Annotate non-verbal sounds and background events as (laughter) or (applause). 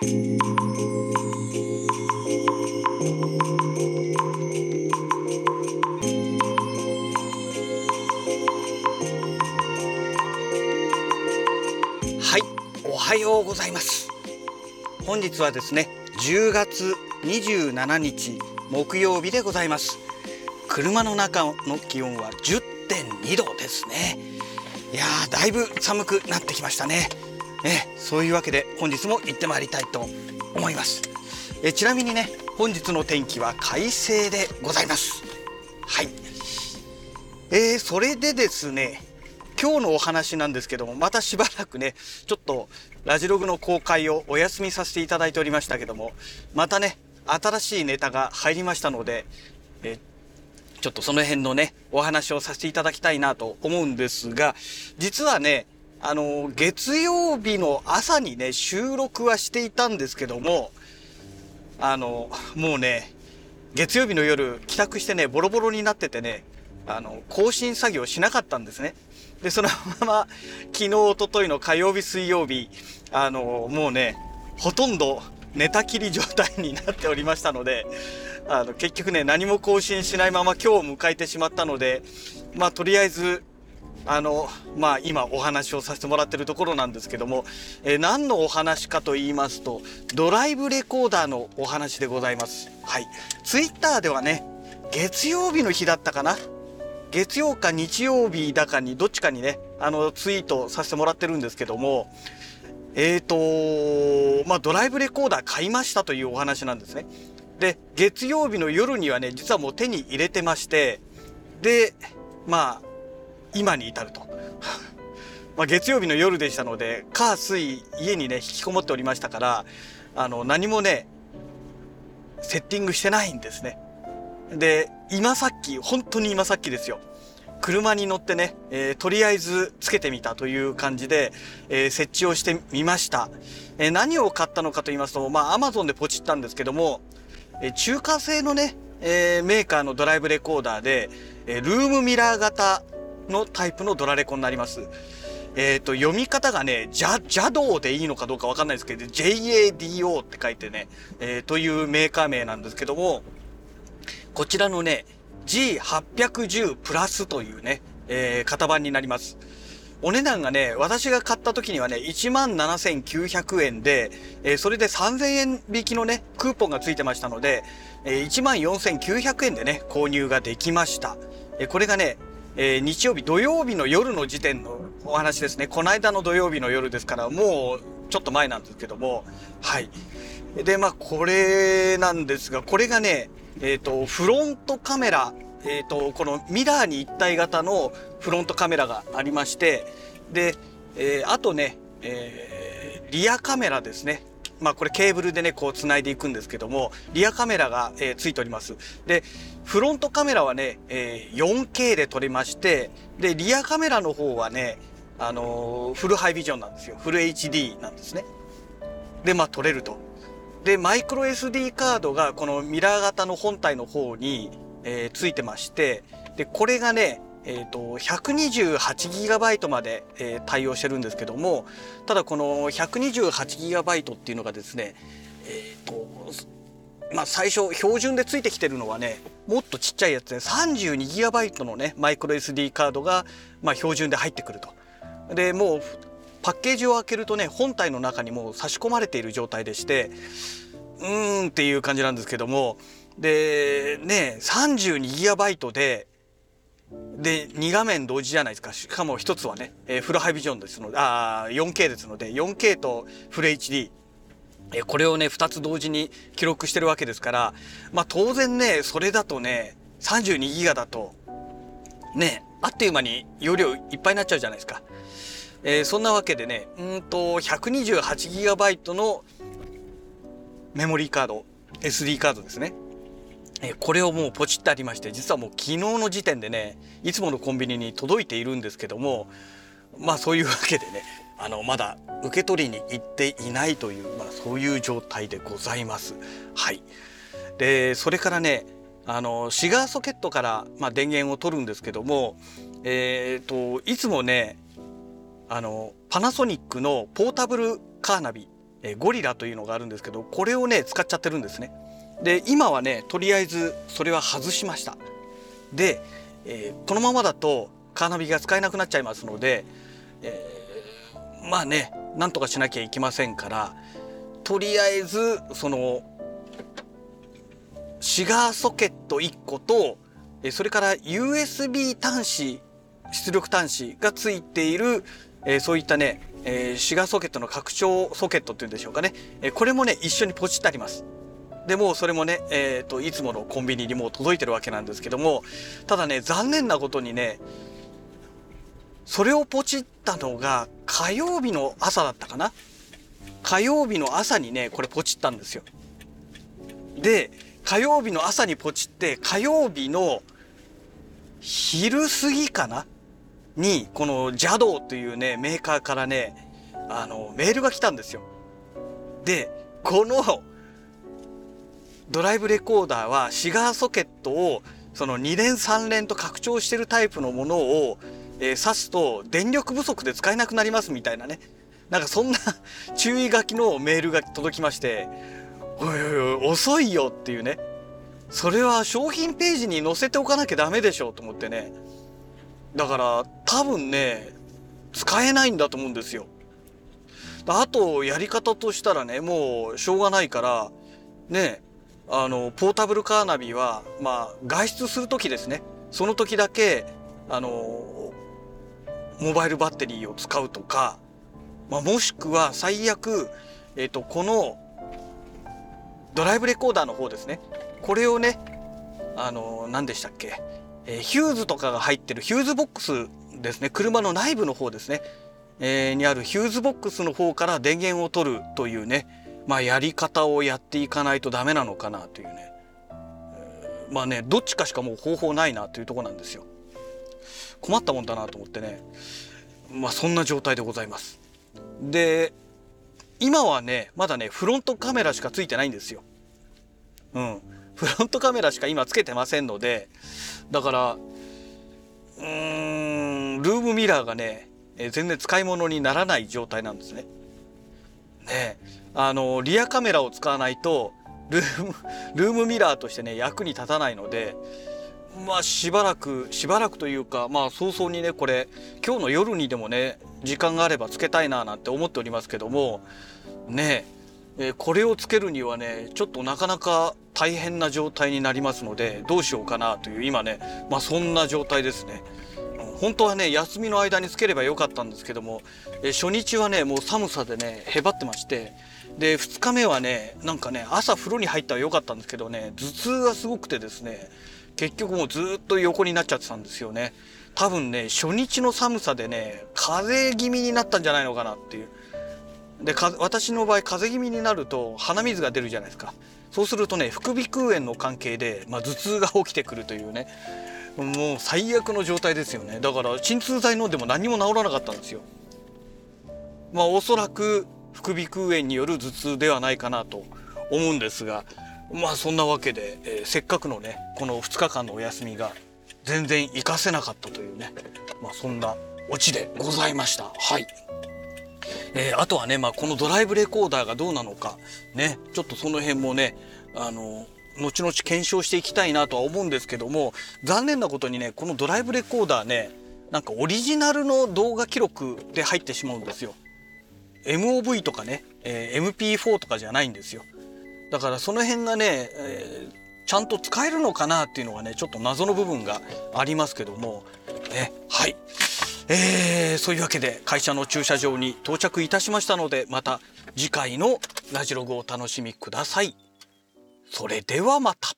はいおはようございます。本日はですね10月27日木曜日でございます。車の中の気温は10.2度ですね。いやーだいぶ寒くなってきましたね。えそういうわけで本日も行ってまいりたいと思います。えちなみにね本日の天気は快晴でございます。はい。えー、それでですね今日のお話なんですけどもまたしばらくねちょっとラジログの公開をお休みさせていただいておりましたけどもまたね新しいネタが入りましたのでえちょっとその辺のねお話をさせていただきたいなと思うんですが実はねあの月曜日の朝にね収録はしていたんですけどもあのもうね月曜日の夜帰宅してねボロボロになっててねあの更新作業しなかったんですね。でそのまま昨日おとといの火曜日水曜日あのもうねほとんど寝たきり状態になっておりましたのであの結局ね何も更新しないまま今日を迎えてしまったのでまあとりあえずあのまあ今お話をさせてもらってるところなんですけども、えー、何のお話かと言いますとドライブレコーダーのお話でございます。はい。ツイッターではね月曜日の日だったかな？月曜か日曜日だかにどっちかにねあのツイートさせてもらってるんですけどもえーとまあドライブレコーダー買いましたというお話なんですね。で月曜日の夜にはね実はもう手に入れてましてでまあ今に至ると (laughs) まあ月曜日の夜でしたので火水家にね引きこもっておりましたからあの何もねセッティングしてないんですねで、今さっき、本当に今さっきですよ。車に乗ってね、えー、とりあえずつけてみたという感じで、えー、設置をしてみました。えー、何を買ったのかと言いますと、まあ、アマゾンでポチったんですけども、え中華製のね、えメーカーのドライブレコーダーで、えルームミラー型のタイプのドラレコになります。えっ、と、読み方がね、ジャ、ジャドーでいいのかどうかわかんないですけど、JADO って書いてね、えというメーカー名なんですけども、こちらのね、G810 プラスというね、えー、型番になります。お値段がね、私が買った時にはね、17,900円で、えー、それで3000円引きのね、クーポンがついてましたので、えー、14,900円でね、購入ができました。えー、これがね、えー、日曜日、土曜日の夜の時点のお話ですね。この間の土曜日の夜ですから、もうちょっと前なんですけども、はい。で、まあ、これなんですが、これがね、えっ、ー、と、フロントカメラ、えっ、ー、と、このミラーに一体型のフロントカメラがありまして、で、えー、あとね、えー、リアカメラですね。まあこれケーブルでね、こう繋いでいくんですけども、リアカメラが、えー、ついております。で、フロントカメラはね、えー、4K で撮れまして、で、リアカメラの方はね、あのー、フルハイビジョンなんですよ。フル HD なんですね。で、まあ撮れると。で、マイクロ SD カードがこのミラー型の本体の方に、えー、ついてまして、で、これがね、えっ、ー、と、128GB まで、えー、対応してるんですけども、ただこの 128GB っていうのがですね、えっ、ー、と、まあ最初標準でついてきてるのはね、もっとちっちゃいやつで 32GB のね、マイクロ SD カードが、まあ標準で入ってくると。で、もうパッケージを開けるとね本体の中にもう差し込まれている状態でしてうーんっていう感じなんですけどもでね 32GB でで2画面同時じゃないですか。しかも1つはね、えー、フルハイビジョンですのであ 4K ですので 4K とフル HD えこれをね2つ同時に記録してるわけですからまあ当然ねそれだとね32ギガだとねあっという間に容量いっぱいになっちゃうじゃないですか。えー、そんなわけでねうんと 128GB のメモリーカード SD カードですね、これをもうポチってありまして実はもう昨日の時点でねいつものコンビニに届いているんですけどもまあそういうわけでねあのまだ受け取りに行っていないという、まあ、そういう状態でございます。はいでそれからねあのシガーソケットから、まあ、電源を取るんですけども、えーといつもねあのパナソニックのポータブルカーナビえゴリラというのがあるんですけどこれをね使っちゃってるんですね。で今はねとりあえずそれは外しました。で、えー、このままだとカーナビが使えなくなっちゃいますので、えー、まあねなんとかしなきゃいけませんからとりあえずそのシガーソケット1個とそれから USB 端子出力端子がついているそういったねシガーソケットの拡張ソケットっていうんでしょうかねこれもね一緒にポチってあります。でもそれもね、えーと、いつものコンビニにもう届いてるわけなんですけどもただね残念なことにねそれをポチったのが火曜日の朝だったかな？火曜日の朝にねこれポチったんですよ。で火曜日の朝にポチって火曜日の昼過ぎかな？にこの JADO というねメーカーからねあのメールが来たんですよ。でこのドライブレコーダーはシガーソケットをその2連3連と拡張してるタイプのものを、えー、挿すと電力不足で使えなくなりますみたいなね。なんかそんな注意書きのメールが (laughs) 届きましておいおいおい遅いよっていうね。それは商品ページに載せておかなきゃダメでしょと思ってね。だから多分ね使えないんだと思うんですよ。あとやり方としたらねもうしょうがないからねあのポータブルカーナビはまあ外出する時ですね。その時だけあのモバイルバッテリーを使うとか、まあ、もしくは最悪、えっ、ー、とこのドライブレコーダーの方ですね。これをねあの何でしたっけ、えー、ヒューズとかが入ってるヒューズボックスですね。車の内部の方ですね、えー、にあるヒューズボックスの方から電源を取るというね。まあ、やり方をやっていかないとダメなのかなというね、えー、まあねどっちかしかもう方法ないなというとこなんですよ。困ったもんだなと思ってね。まあそんな状態でございます。で今はねまだねフロントカメラしかついてないんですよ。うん。フロントカメラしか今つけてませんのでだからうーんルームミラーがね全然使い物にならない状態なんですね。ねあのリアカメラを使わないとルームルームミラーとしてね役に立たないのでまあしばらくしばらくというかまあ早々にねこれ今日の夜にでもね時間があればつけたいななんて思っておりますけどもねえこれをつけるにはねちょっとなかなか大変な状態になりますのでどうしようかなという今ねまあそんな状態ですね。本当はね休みの間につければよかったんですけどもえ初日はねもう寒さでねへばってましてで2日目はねなんかね朝風呂に入ったらよかったんですけどね頭痛がすごくてですね結局もうずっと横になっちゃってたんですよね。多分ね初日の寒さでね風邪気味になったんじゃないのかなっていう。で私の場合風邪気味になると鼻水が出るじゃないですか。そうするとね副鼻腔炎の関係で、まあ、頭痛が起きてくるというね。もう最悪の状態ですよね。だから鎮痛剤飲んでも何も治らなかったんですよ。まあおそらく副鼻腔炎による頭痛ではないかなと思うんですがまあそんなわけで、えー、せっかくのねこの2日間のお休みが全然活かせなかったというねまあそんなオチでございました。はい。えー、あとはね、まあ、このドライブレコーダーがどうなのかねちょっとその辺もねあの後々検証していきたいなとは思うんですけども残念なことにねこのドライブレコーダーねなんかオリジナルの動画記録で入ってしまうんですよ。MOV とかね、えー、MP4 とかじゃないんですよ。だからその辺がね、えー、ちゃんと使えるのかなっていうのがね、ちょっと謎の部分がありますけども、ね、はい。えー、そういうわけで会社の駐車場に到着いたしましたので、また次回のラジログをお楽しみください。それではまた。